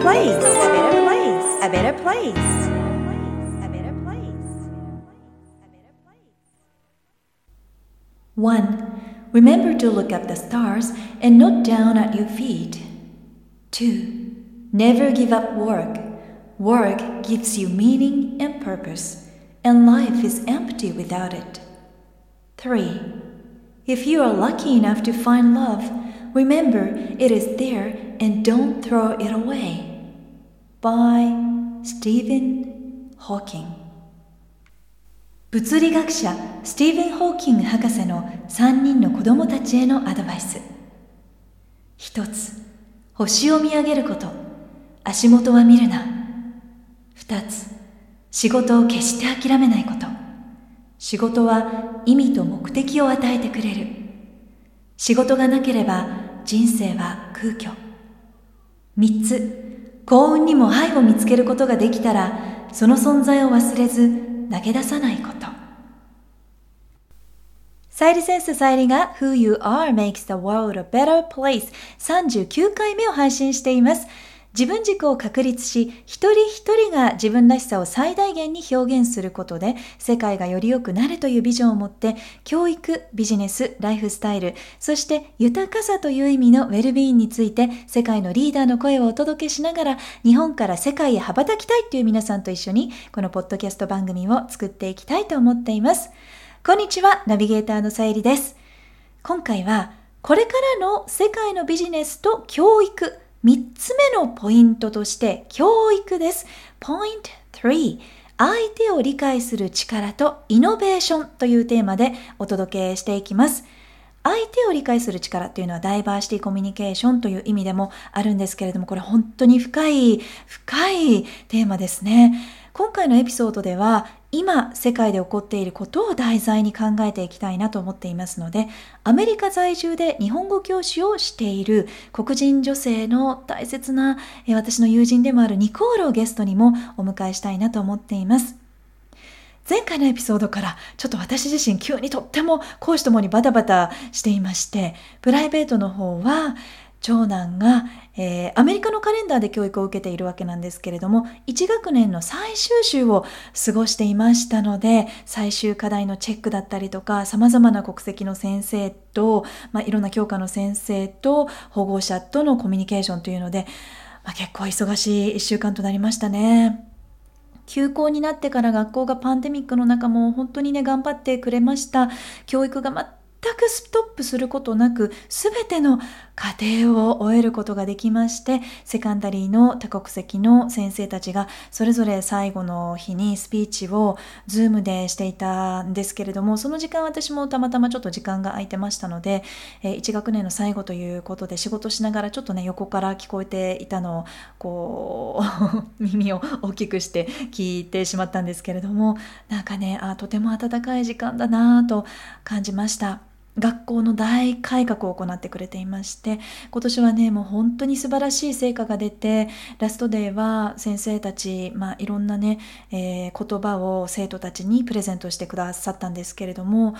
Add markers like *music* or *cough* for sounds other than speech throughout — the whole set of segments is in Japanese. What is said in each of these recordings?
place, a better place, a better place. A better place. One, remember to look up the stars and not down at your feet. Two, never give up work. Work gives you meaning and purpose, and life is empty without it. Three, if you are lucky enough to find love, remember it is there and don't throw it away. By Stephen Hawking. 物理学者スティーブン・ホーキング博士の3人の子供たちへのアドバイス。一つ星を見上げること。足元は見るな。二つ仕事を決して諦めないこと。仕事は意味と目的を与えてくれる。仕事がなければ人生は空虚。三つ幸運にも愛を見つけることができたらその存在を忘れず投げ出さないこと。サイリセンスサイリが Who You Are Makes the World a Better Place 39回目を配信しています。自分軸を確立し、一人一人が自分らしさを最大限に表現することで、世界がより良くなるというビジョンを持って、教育、ビジネス、ライフスタイル、そして豊かさという意味のウェルビーンについて、世界のリーダーの声をお届けしながら、日本から世界へ羽ばたきたいという皆さんと一緒に、このポッドキャスト番組を作っていきたいと思っています。こんにちは、ナビゲーターのさゆりです。今回は、これからの世界のビジネスと教育、3つ目のポイントとして教育です。Point 3相手を理解する力とイノベーションというテーマでお届けしていきます。相手を理解する力というのはダイバーシティコミュニケーションという意味でもあるんですけれども、これ本当に深い、深いテーマですね。今回のエピソードでは今世界で起こっていることを題材に考えていきたいなと思っていますのでアメリカ在住で日本語教師をしている黒人女性の大切な私の友人でもあるニコールをゲストにもお迎えしたいなと思っています。前回のエピソードからちょっと私自身急にとっても講師ともにバタバタしていましてプライベートの方は長男が、えー、アメリカのカレンダーで教育を受けているわけなんですけれども1学年の最終週を過ごしていましたので最終課題のチェックだったりとかさまざまな国籍の先生と、まあ、いろんな教科の先生と保護者とのコミュニケーションというので、まあ、結構忙しい1週間となりましたね。休校になってから学校がパンデミックの中も本当にね頑張ってくれました教育が全全くストップすることなく全ての課程を終えることができまして secondary の多国籍の先生たちがそれぞれ最後の日にスピーチを Zoom でしていたんですけれどもその時間私もたまたまちょっと時間が空いてましたので1学年の最後ということで仕事しながらちょっとね横から聞こえていたのをこう *laughs* 耳を大きくして聞いてしまったんですけれどもなんかねあとても温かい時間だなと感じました。学校の大改革を行ってくれていまして今年はねもう本当に素晴らしい成果が出てラストデーは先生たち、まあ、いろんなね、えー、言葉を生徒たちにプレゼントしてくださったんですけれども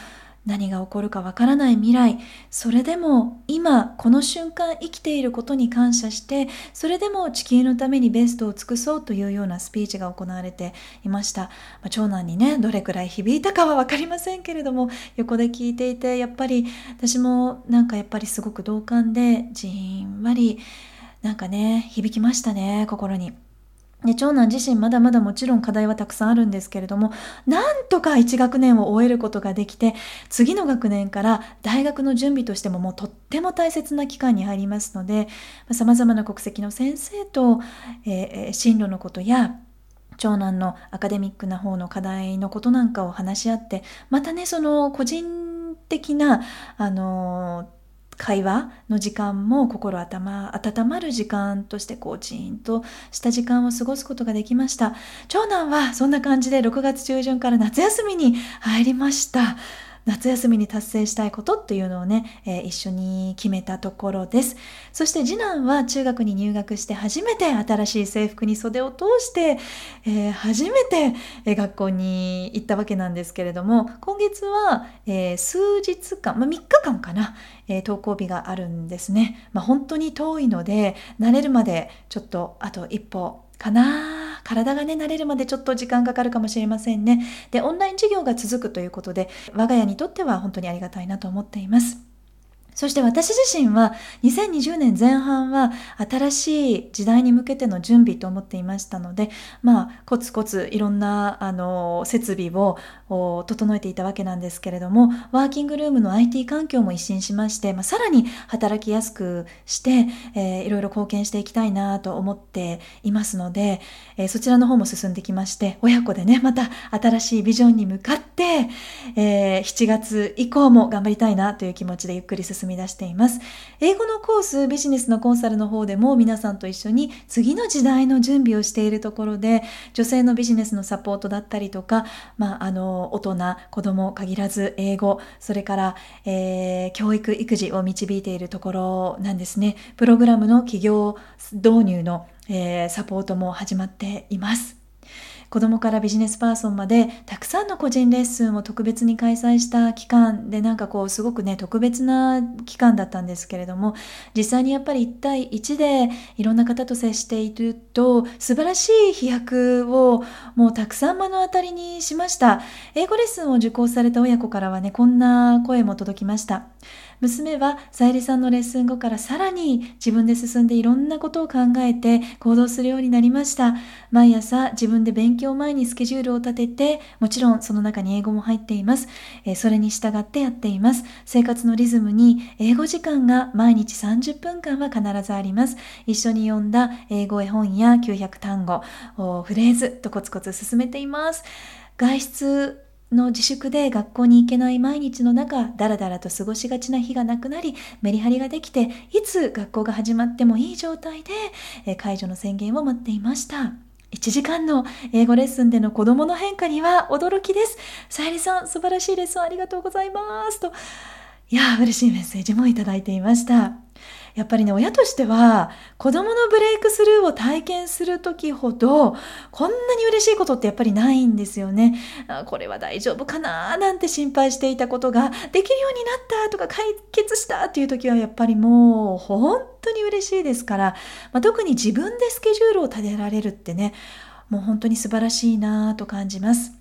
何が起こるかわからない未来それでも今この瞬間生きていることに感謝してそれでも地球のためにベストを尽くそうというようなスピーチが行われていました、まあ、長男にねどれくらい響いたかは分かりませんけれども横で聞いていてやっぱり私もなんかやっぱりすごく同感でじんわりなんかね響きましたね心に。で長男自身まだまだもちろん課題はたくさんあるんですけれどもなんとか1学年を終えることができて次の学年から大学の準備としてももうとっても大切な期間に入りますのでさまざ、まな国籍の先生と、えー、進路のことや長男のアカデミックな方の課題のことなんかを話し合ってまたねその個人的なあのー会話の時間も心頭温まる時間としてこうチーンとした時間を過ごすことができました。長男はそんな感じで6月中旬から夏休みに入りました。夏休みに達成したいことっていうのをね、えー、一緒に決めたところです。そして次男は中学に入学して初めて新しい制服に袖を通して、えー、初めて、学校に行ったわけなんですけれども今月は、え数日間、まあ、3日間かな、え登校日があるんですね、まあ、本当に遠いので慣れるまでちょっとあと一歩かな体がね慣れるまでちょっと時間かかるかもしれませんね。でオンライン授業が続くということで我が家にとっては本当にありがたいなと思っています。そして私自身は2020年前半は新しい時代に向けての準備と思っていましたので、まあ、コツコツいろんなあの設備を整えていたわけなんですけれども、ワーキングルームの IT 環境も一新しまして、まあ、さらに働きやすくして、えー、いろいろ貢献していきたいなと思っていますので、えー、そちらの方も進んできまして、親子でね、また新しいビジョンに向かって、えー、7月以降も頑張りたいなという気持ちでゆっくり進めみ出しています。英語のコース、ビジネスのコンサルの方でも皆さんと一緒に次の時代の準備をしているところで、女性のビジネスのサポートだったりとか、まあ、あの、大人、子供限らず英語、それから、えー、教育、育児を導いているところなんですね。プログラムの企業導入の、えー、サポートも始まっています。子供からビジネスパーソンまでたくさんの個人レッスンを特別に開催した期間でなんかこうすごくね特別な期間だったんですけれども実際にやっぱり1対1でいろんな方と接していると素晴らしい飛躍をもうたくさん目の当たりにしました。英語レッスンを受講された親子からはねこんな声も届きました。娘はさゆりさんのレッスン後からさらに自分で進んでいろんなことを考えて行動するようになりました。毎朝自分で勉強前にスケジュールを立てて、もちろんその中に英語も入っています。えそれに従ってやっています。生活のリズムに英語時間が毎日30分間は必ずあります。一緒に読んだ英語絵本や900単語、フレーズとコツコツ進めています。外出の自粛で学校に行けない毎日の中、だらだらと過ごしがちな日がなくなり、メリハリができて、いつ学校が始まってもいい状態で、え解除の宣言を待っていました。1時間の英語レッスンでの子供の変化には驚きです。さゆりさん、素晴らしいレッスンありがとうございます。と、いや、嬉しいメッセージもいただいていました。やっぱりね、親としては、子供のブレイクスルーを体験する時ほど、こんなに嬉しいことってやっぱりないんですよね。あこれは大丈夫かななんて心配していたことが、できるようになったとか解決したっていう時はやっぱりもう、本当に嬉しいですから、まあ、特に自分でスケジュールを立てられるってね、もう本当に素晴らしいなと感じます。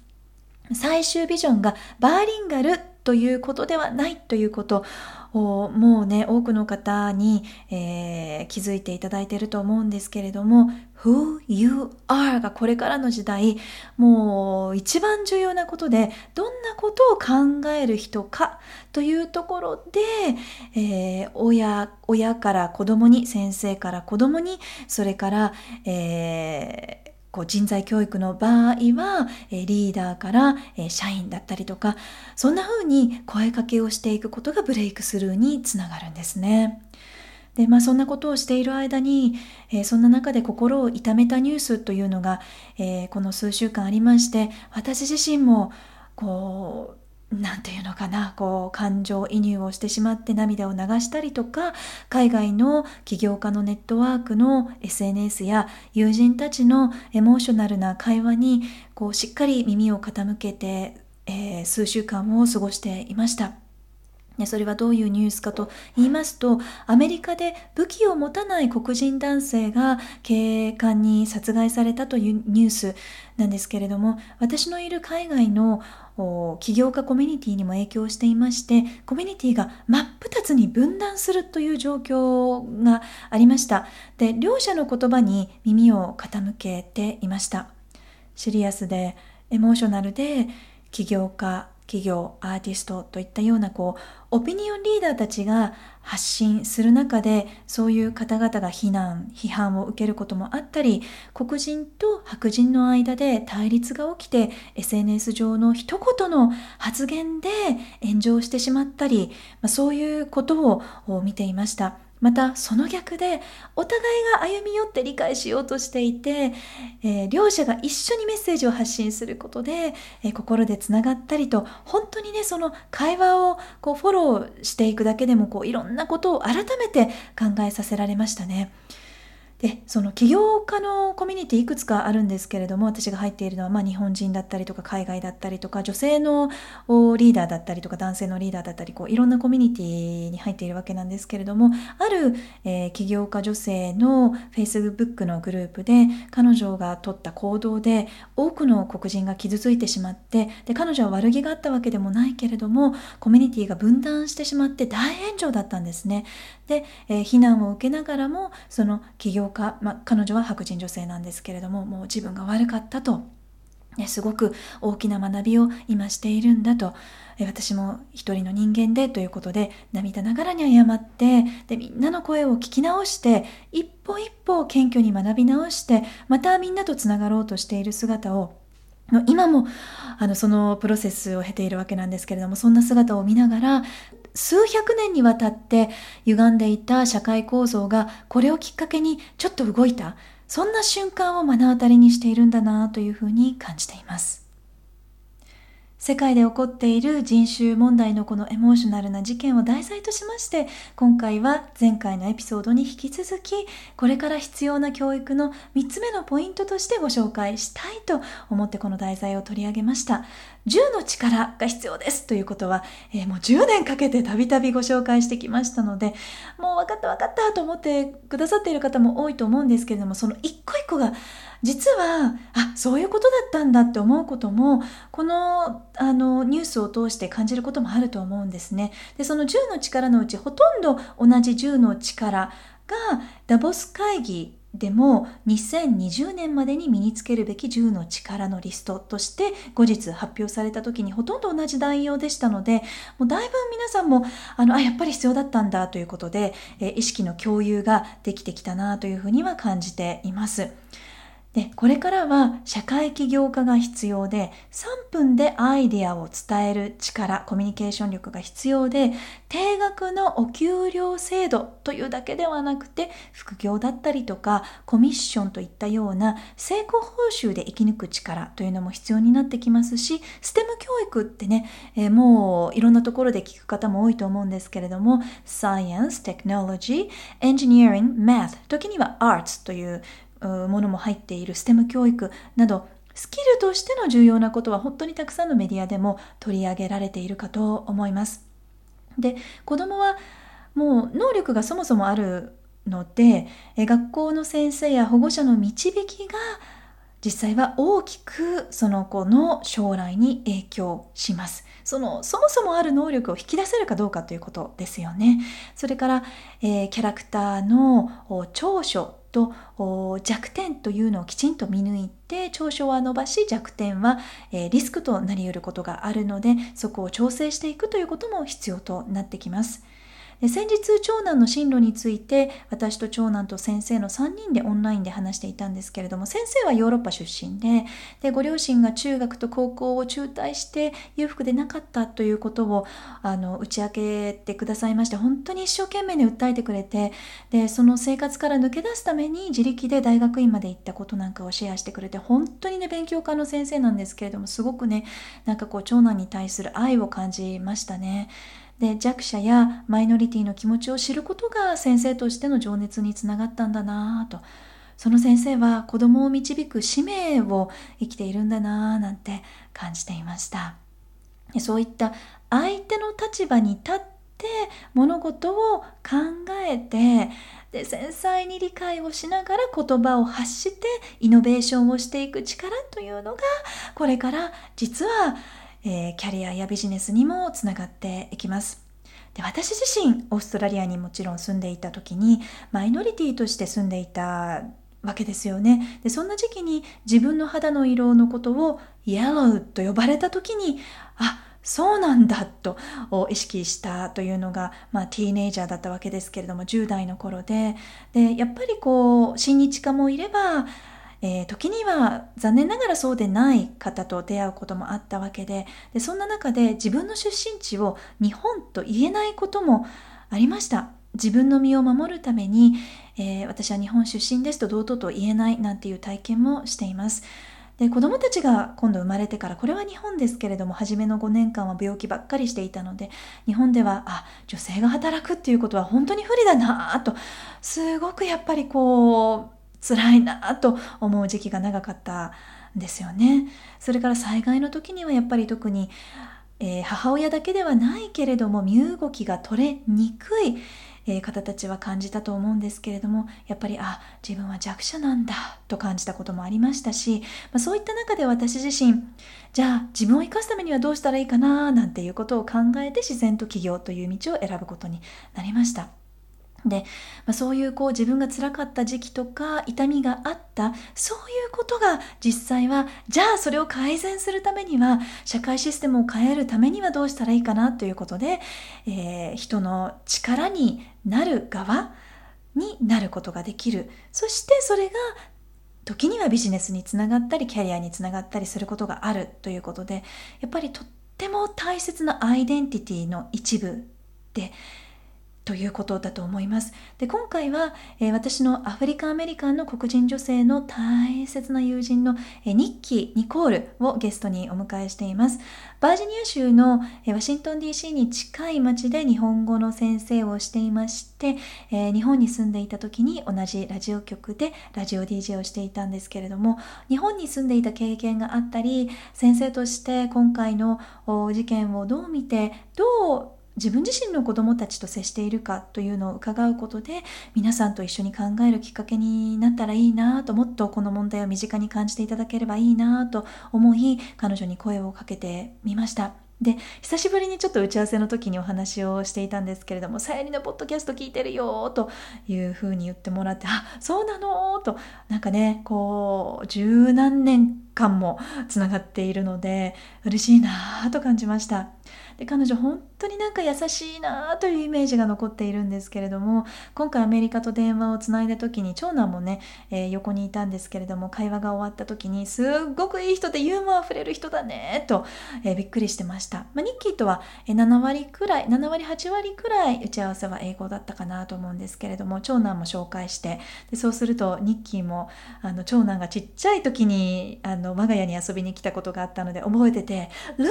最終ビジョンがバーリンガルということではないということをもうね多くの方に、えー、気づいていただいていると思うんですけれども Who you are がこれからの時代もう一番重要なことでどんなことを考える人かというところで、えー、親親から子供に先生から子供にそれから、えーこう人材教育の場合は、えリーダーから、え社員だったりとかそんな風に声かけをしていくことがブレイクスルーにつながるんですね。でまあ、そんなことをしている間に、えー、そんな中で心を痛めたニュースというのが、えー、この数週間ありまして私自身もこうなんていうのかなこう感情移入をしてしまって涙を流したりとか海外の起業家のネットワークの SNS や友人たちのエモーショナルな会話にこうしっかり耳を傾けて、えー、数週間を過ごしていました。それはどういうニュースかと言いますとアメリカで武器を持たない黒人男性が警官に殺害されたというニュースなんですけれども私のいる海外の起業家コミュニティにも影響していましてコミュニティが真っ二つに分断するという状況がありました。で両者の言葉に耳を傾けていました。シリアスでエモーショナルで起業家企業アーティストといったようなこうオピニオンリーダーたちが発信する中でそういう方々が非難批判を受けることもあったり黒人と白人の間で対立が起きて SNS 上の一言の発言で炎上してしまったり、まあ、そういうことを見ていました。またその逆でお互いが歩み寄って理解しようとしていて、えー、両者が一緒にメッセージを発信することで、えー、心でつながったりと本当にねその会話をこうフォローしていくだけでもこういろんなことを改めて考えさせられましたね。でその起業家のコミュニティいくつかあるんですけれども私が入っているのは、まあ、日本人だったりとか海外だったりとか女性のリーダーだったりとか男性のリーダーだったりこういろんなコミュニティに入っているわけなんですけれどもある、えー、起業家女性の Facebook のグループで彼女が取った行動で多くの黒人が傷ついてしまってで彼女は悪気があったわけでもないけれどもコミュニティが分断してしまって大炎上だったんですね。で、えー、避難を受けながらもその起業家、まあ、彼女は白人女性なんですけれどももう自分が悪かったと、ね、すごく大きな学びを今しているんだと。私も一人の人間でということで涙ながらに謝ってでみんなの声を聞き直して一歩一歩謙虚に学び直してまたみんなとつながろうとしている姿を今もあのそのプロセスを経ているわけなんですけれどもそんな姿を見ながら数百年にわたって歪んでいた社会構造がこれをきっかけにちょっと動いた。そんな瞬間を目の当たりにしているんだなというふうに感じています。世界で起こっている人種問題のこのエモーショナルな事件を題材としまして今回は前回のエピソードに引き続きこれから必要な教育の3つ目のポイントとしてご紹介したいと思ってこの題材を取り上げました。10の力が必要です。ということは、えー、もう10年かけてたびたびご紹介してきましたのでもう分かった分かったと思ってくださっている方も多いと思うんですけれどもその一個一個が実はあそういうことだったんだって思うこともこのあのニュースを通して感じることもあると思うんですね。でその10の力のうちほとんど同じ10の力がダボス会議でも2020年までに身につけるべき10の力のリストとして後日発表された時にほとんど同じ内容でしたのでもうだいぶ皆さんもあのあやっぱり必要だったんだということで、え意識の共有ができてきたなというふうには感じています。でこれからは社会起業家が必要で3分でアイデアを伝える力コミュニケーション力が必要で定額のお給料制度というだけではなくて副業だったりとかコミッションといったような成功報酬で生き抜く力というのも必要になってきますしステム教育ってね、えー、もういろんなところで聞く方も多いと思うんですけれども Science, Technology, Engineering, Math 時には Arts というものも入っている STEM 教育などスキルとしての重要なことは本当にたくさんのメディアでも取り上げられているかと思います。で子どもはもう能力がそもそもあるので学校の先生や保護者の導きが実際は大きくその子の将来に影響します。そのそもそもある能力を引き出せるかどうかということですよね。それから、えー、キャラクターの長所と弱点というのをきちんと見抜いて長所は伸ばし弱点は、えー、リスクとなり得ることがあるのでそこを調整していくということも必要となってきます。先日長男の進路について私と長男と先生の3人でオンラインで話していたんですけれども先生はヨーロッパ出身ででご両親が中学と高校を中退して裕福でなかったということをあの打ち明けてくださいまして本当に一生懸命に訴えてくれてでその生活から抜け出すために自力で大学院まで行ったことなんかをシェアしてくれて本当にね勉強家の先生なんですけれどもすごくねなんかこう長男に対する愛を感じましたね。で弱者やマイノリティの気持ちを知ることが先生としての情熱につながったんだなぁと。その先生は子供を導く使命を生きているんだなぁなんて感じていました。そういった相手の立場に立って物事を考えてで繊細に理解をしながら言葉を発してイノベーションをしていく力というのがこれから実はえー、キャリアやビジネスにもつながっていきます。で私自身オーストラリアにもちろん住んでいた時にマイノリティとして住んでいたわけですよねでそんな時期に自分の肌の色のことをイエローと呼ばれた時にあそうなんだと意識したというのが、まあ、ティーネイジャーだったわけですけれども10代の頃ででやっぱりこう親日家もいればえー、時には残念ながらそうでない方と出会うこともあったわけででそんな中で自分の出身地を日本と言えないこともありました自分の身を守るために、えー、私は日本出身ですと堂々と言えないなんていう体験もしています。で子供たちが今度生まれてからこれは日本ですけれども初めの5年間は病気ばっかりしていたので日本ではあ女性が働くっていうことは本当に不利だなとすごくやっぱりこう辛いなと思う時期が長かったんですよね。それから災害の時にはやっぱり特に、えー、母親だけではないけれども身動きが取れにくいえ方たちは感じたと思うんですけれどもやっぱりあ自分は弱者なんだと感じたこともありましたし、まあ、そういった中で私自身じゃあ自分を生かすためにはどうしたらいいかななんていうことを考えて自然と起業という道を選ぶことになりました。で、まあ、そういうこう自分が辛かった時期とか痛みがあったそういうことが実際はじゃあそれを改善するためには社会システムを変えるためにはどうしたらいいかなということで、えー、人の力になる側になることができる。そしてそれが時にはビジネスにつながったりキャリアにつながったりすることがあるということでやっぱりとっても大切なアイデンティティの一部でということだと思います。で今回は、えー、私のアフリカ・アメリカンの黒人女性の大切な友人の、えー、ニッキー・ニコールをゲストにお迎えしています。バージニア州の、えー、ワシントン DC に近い町で日本語の先生をしていまして、え日本に住んでいた時に同じラジオ局でラジオ DJ をしていたんですけれども日本に住んでいた経験があったり先生として今回の事件をどう見てどう自分自身の子どもたちと接しているかというのを伺うことで皆さんと一緒に考えるきっかけになったらいいなともっとこの問題を身近に感じていただければいいなと思い彼女に声をかけてみました。で久しぶりにちょっと打ち合わせの時にお話をしていたんですけれども「さゆりのポッドキャスト聞いてるよ」というふうに言ってもらって「あそうなの?」となんかねこう十何年間もつながっているので嬉しいなと感じました。で彼女本当になんか優しいなというイメージが残っているんですけれども今回アメリカと電話をつないだ時に長男もね、えー、横にいたんですけれども会話が終わった時にすっごくいい人でユーモアあふれる人だねと、えー、びっくりしてました、まあ、ニッキーとは7割くらい7割8割くらい打ち合わせは英語だったかなと思うんですけれども長男も紹介してでそうするとニッキーもあの長男がちっちゃい時にあの我が家に遊びに来たことがあったので覚えてて「ルイ!」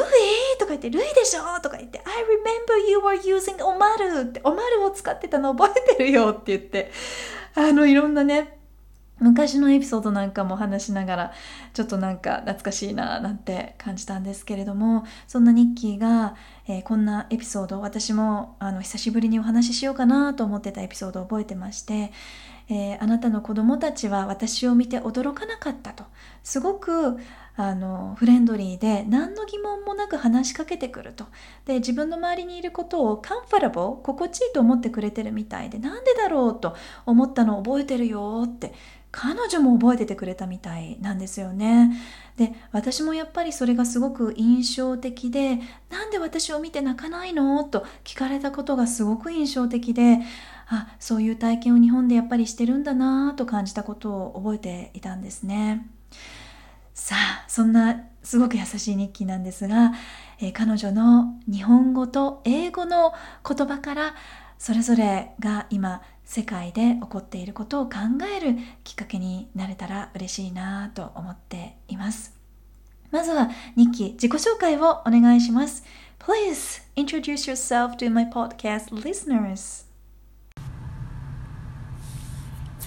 とか言って「ルイでしょ!」とか言って「I remember you were using おまる」って「おまるを使ってたの覚えてるよ」って言って。あのいろんなね昔のエピソードなんかも話しながらちょっとなんか懐かしいななんて感じたんですけれどもそんなニッキーが、えー、こんなエピソード私もあの久しぶりにお話ししようかなと思ってたエピソードを覚えてまして、えー、あなたの子供たちは私を見て驚かなかったとすごくあのフレンドリーで何の疑問もなく話しかけてくるとで自分の周りにいることをカンファラボ心地いいと思ってくれてるみたいでなんでだろうと思ったのを覚えてるよって彼女も覚えててくれたみたいなんですよね。で私もやっぱりそれがすごく印象的で「なんで私を見て泣かないの?」と聞かれたことがすごく印象的であそういう体験を日本でやっぱりしてるんだなと感じたことを覚えていたんですね。さあそんなすごく優しい日記なんですが、えー、彼女の日本語と英語の言葉からそれぞれが今世界で起こっていることを考えるきっかけになれたら嬉しいなと思っています。まずは日記自己紹介をお願いします。Please introduce yourself to my podcast listeners.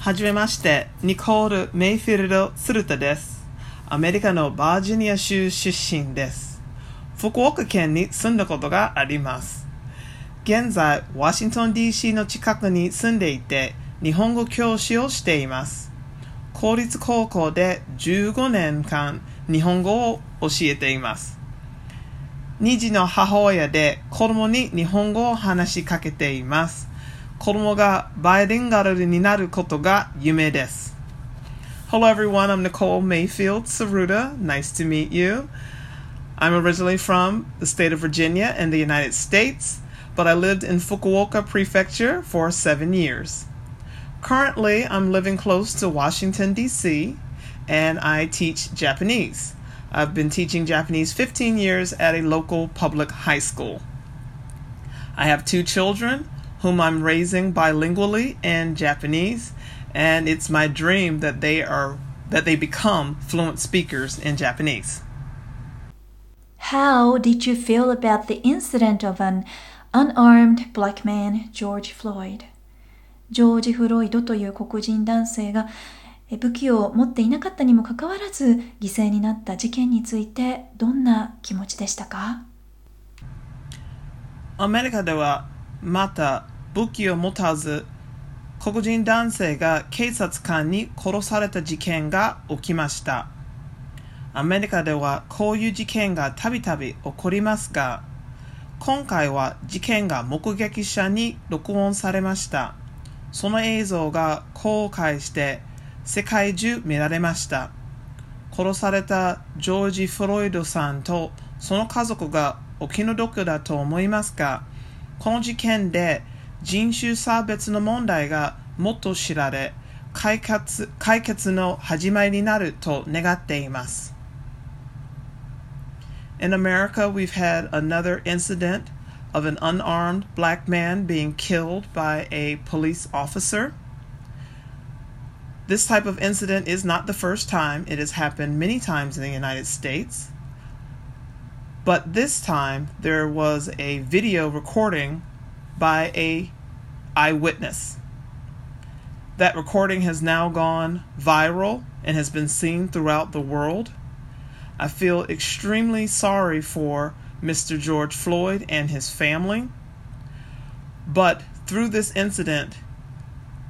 はじめまして、ニコール・メイフィルド・スルタです。アメリカのバージニア州出身です。福岡県に住んだことがあります。現在、ワシントン DC の近くに住んでいて、日本語教師をしています。公立高校で15年間日本語を教えています。2児の母親で子供に日本語を話しかけています。子供がバイリンガルになることが夢です。Hello, everyone. I'm Nicole Mayfield Saruta. Nice to meet you. I'm originally from the state of Virginia in the United States, but I lived in Fukuoka Prefecture for seven years. Currently, I'm living close to Washington, D.C., and I teach Japanese. I've been teaching Japanese 15 years at a local public high school. I have two children whom I'm raising bilingually in Japanese, and it's my dream that they are that they become fluent speakers in Japanese. How did you feel about the incident of an unarmed black man, George Floyd? ジョージ・フロイドという黒人男性が武器を持っていなかったにもかかわらず犠牲になった事件についてどんな気持ちでしたかアメリカではまた武器を持たず黒人男性が警察官に殺された事件が起きました。アメリカではこういう事件がたびたび起こりますが今回は事件が目撃者に録音されました。その映像が公開して世界中見られました。殺されたジョージ・フロイドさんとその家族がお気の毒だと思いますがこの事件で人種差別の問題がもっと知られ解決解決の始まりになると願っています In America, we've had another incident of an unarmed black man being killed by a police officer. This type of incident is not the first time. It has happened many times in the United States. But this time there was a video recording by a eyewitness. That recording has now gone viral and has been seen throughout the world. I feel extremely sorry for Mr. George Floyd and his family. But through this incident,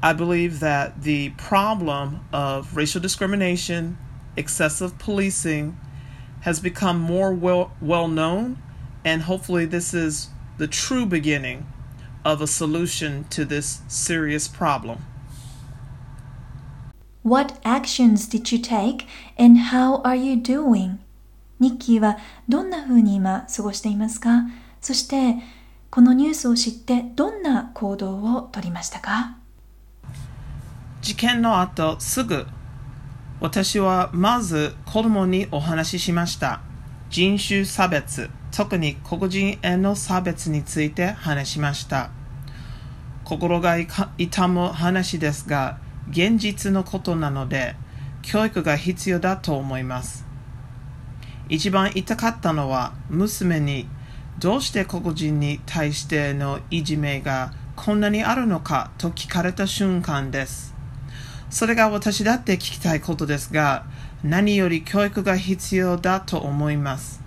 I believe that the problem of racial discrimination, excessive policing, has become more well, well known, and hopefully, this is the true beginning of a solution to this serious problem. What actions did you take and how are you doing? ニッキーはどんな風に今過ごしていますかそしてこのニュースを知ってどんな行動をとりましたか事件の後すぐ私はまず子供にお話ししました人種差別特に黒人への差別について話しました心が痛む話ですが現実のことなので教育が必要だと思います一番痛かったのは娘にどうして黒人に対してのいじめがこんなにあるのかと聞かれた瞬間です。それが私だって聞きたいことですが、何より教育が必要だと思います。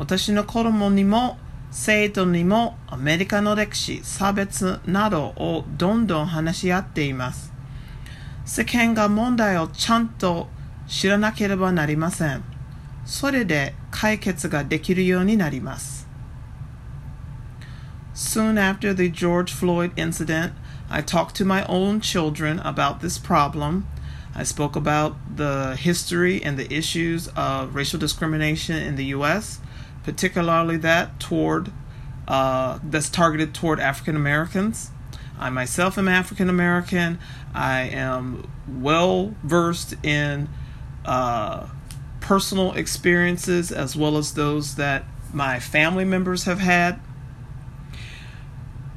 私の子供にも生徒にもアメリカの歴史、差別などをどんどん話し合っています。世間が問題をちゃんと知らなければなりません。それで解決ができるようになります。Soon after the George Floyd incident, I talked to my own children about this problem. I spoke about the history and the issues of racial discrimination in the U.S., particularly that toward uh, that's targeted toward African Americans. I myself am African American. I am well versed in uh, personal experiences as well as those that my family members have had.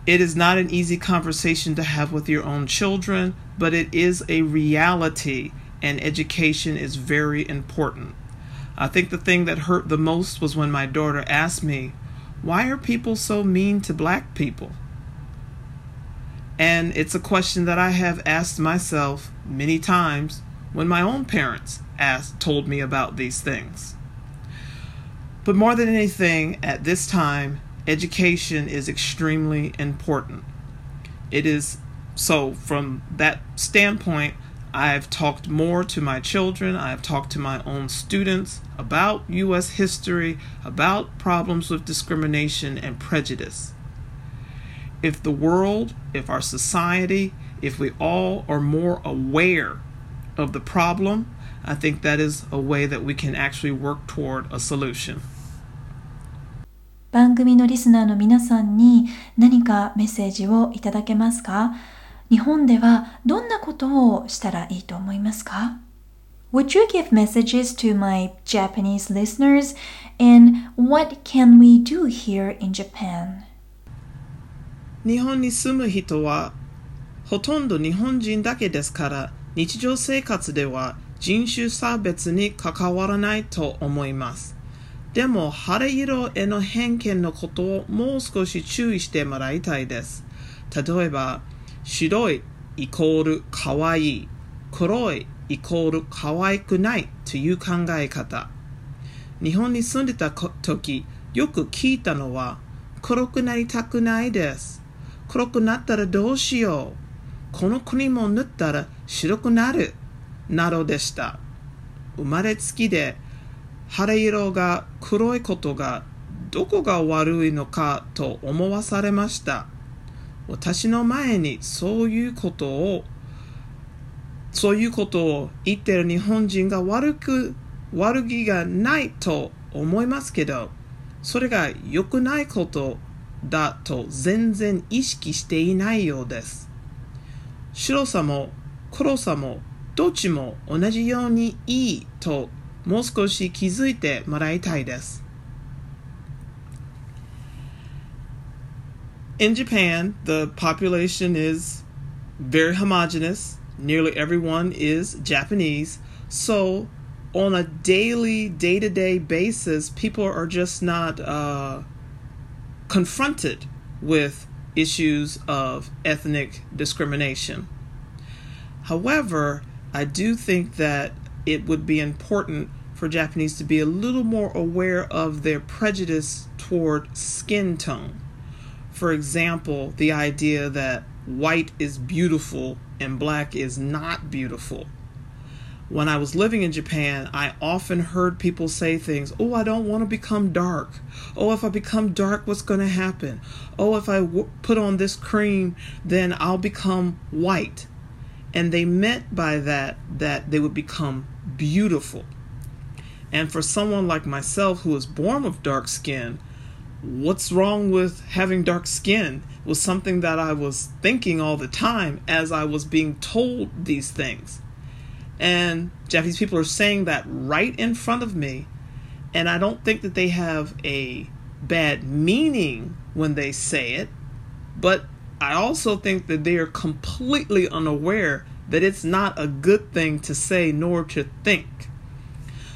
It is not an easy conversation to have with your own children, but it is a reality, and education is very important. I think the thing that hurt the most was when my daughter asked me, Why are people so mean to black people? And it's a question that I have asked myself many times when my own parents asked told me about these things. But more than anything, at this time, education is extremely important. It is so, from that standpoint, I've talked more to my children, I've talked to my own students about U.S. history, about problems with discrimination and prejudice. If the world, if our society, if we all are more aware of the problem, I think that is a way that we can actually work toward a solution. 番組のリスナーの皆さんに何かメッセージをいただけますか 日本ではどんなことをしたらいいと思いますか？Would you give messages to my Japanese listeners? And what can we do here in Japan? 日本に住む人はほとんど日本人だけですから日常生活では人種差別に関わらないと思います。でも、晴れ色への偏見のことをもう少し注意してもらいたいです。例えば、白いイコール可愛いい、黒いイコール可愛くないという考え方。日本に住んでた時、よく聞いたのは、黒くなりたくないです。黒くなったらどうしよう。この国も塗ったら白くなる。などでした。生まれつきで晴れ色が黒いことがどこが悪いのかと思わされました。私の前にそういうことをそういうことを言ってる日本人が悪く悪気がないと思いますけどそれが良くないことだと全然意識していないようです。白さも黒さもどっちも同じようにいいともう少し気づいてもらいたいです。In Japan, the population is very homogenous. Nearly everyone is Japanese. So, on a daily, day to day basis, people are just not uh, confronted with issues of ethnic discrimination. However, I do think that it would be important for Japanese to be a little more aware of their prejudice toward skin tone. For example, the idea that white is beautiful and black is not beautiful. When I was living in Japan, I often heard people say things, Oh, I don't want to become dark. Oh, if I become dark, what's going to happen? Oh, if I w- put on this cream, then I'll become white. And they meant by that that they would become beautiful. And for someone like myself who was born with dark skin, what's wrong with having dark skin was something that I was thinking all the time as I was being told these things. And Japanese people are saying that right in front of me, and I don't think that they have a bad meaning when they say it, but I also think that they are completely unaware that it's not a good thing to say nor to think.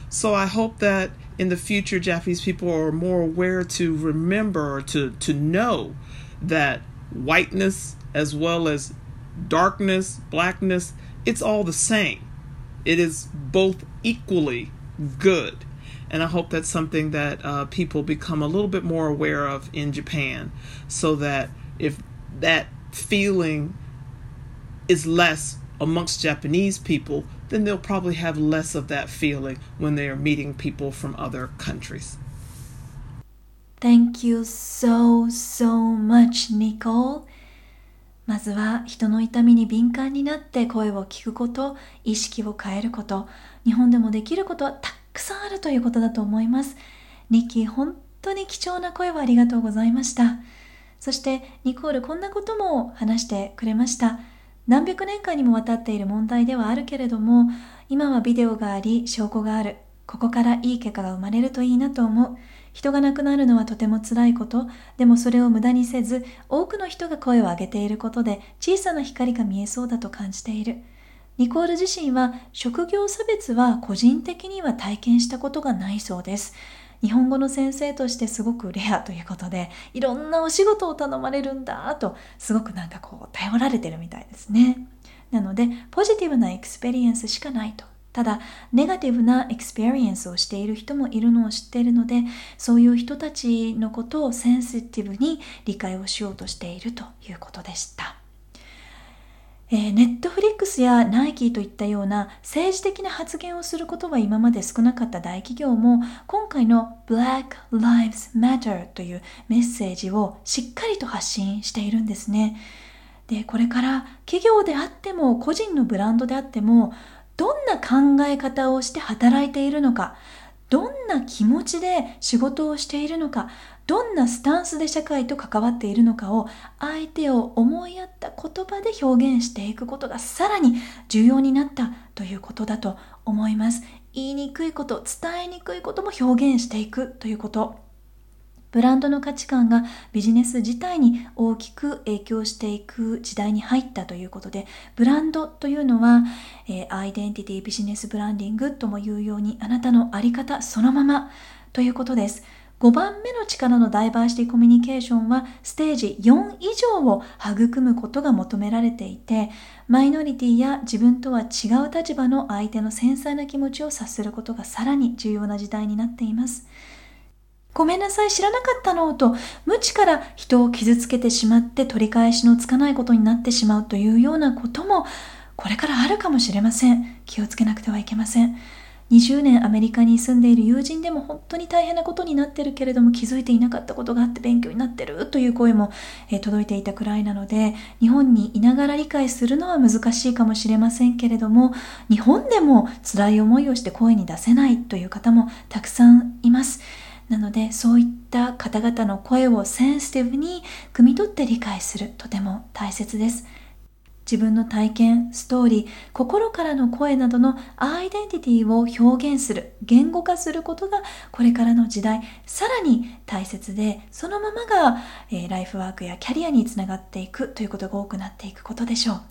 So I hope that in the future, Japanese people are more aware to remember to, to know that whiteness as well as darkness, blackness, it's all the same. It is both equally good. And I hope that's something that uh, people become a little bit more aware of in Japan so that if that feeling is less amongst Japanese people, then they'll probably have less of that feeling when they are meeting people from other countries. Thank you so, so much, Nicole. まずは人の痛みに敏感になって声を聞くこと、意識を変えること、日本でもできることはたくさんあるということだと思います。ニッキー、本当に貴重な声をありがとうございました。そしてニコールこんなことも話してくれました。何百年間にもわたっている問題ではあるけれども今はビデオがあり証拠がある。ここからいい結果が生まれるといいなと思う。人が亡くなるのはとても辛いこと。でもそれを無駄にせず多くの人が声を上げていることで小さな光が見えそうだと感じている。ニコール自身は職業差別は個人的には体験したことがないそうです。日本語の先生としてすごくレアということでいろんなお仕事を頼まれるんだとすごくなんかこう頼られてるみたいですね。なのでポジティブな experience しかないと。ただネガティブな experience をしている人もいるのを知っているのでそういう人たちのことをセンシティブに理解をしようとしているということでした。ネットフリックスやナイキといったような政治的な発言をすることは今まで少なかった大企業も今回の Black Lives Matter というメッセージをしっかりと発信しているんですね。で、これから企業であっても個人のブランドであってもどんな考え方をして働いているのか、どんな気持ちで仕事をしているのか、どんなスタンスで社会と関わっているのかを相手を思いやった言葉で表現していくことがさらに重要になったということだと思います言いにくいこと伝えにくいことも表現していくということブランドの価値観がビジネス自体に大きく影響していく時代に入ったということで、ブランドというのは、えー、アイデンティティビジネスブランディングとも言うように、あなたのあり方そのままということです。5番目の力のダイバーシティコミュニケーションはステージ4以上を育むことが求められていてマイノリティや自分とは違う立場の相手の繊細な気持ちを察することがさらに重要な時代になっています。ごめんなさい、知らなかったのと、無知から人を傷つけてしまって取り返しのつかないことになってしまうというようなことも、これからあるかもしれません。気をつけなくてはいけません。20年アメリカに住んでいる友人でも本当に大変なことになってるけれども気づいていなかったことがあって勉強になってるという声も、届いていたくらいなので日本にいながら理解するのは難しいかもしれませんけれども日本でも辛い思いをして声に出せないという方もたくさんいます。なのでそういった方々の声をセンシティブに汲み取って理解するとても大切です。自分の体験、ストーリー、心からの声などのアイデンティティを表現する、言語化することがこれからの時代、さらに大切で、そのままが、えー、ライフワークやキャリアにつながっていくということが多くなっていくことでしょう。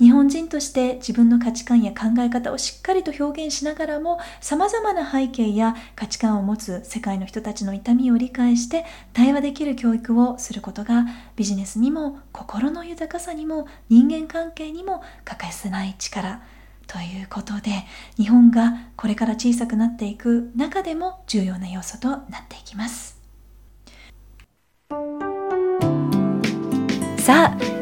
日本人として自分の価値観や考え方をしっかりと表現しながらも様々な背景や価値観を持つ世界の人たちの痛みを理解して対話できる教育をすることがビジネスにも心の豊かさにも人間関係にも欠かせない力ということで日本がこれから小さくなっていく中でも重要な要素となっていきます。さあ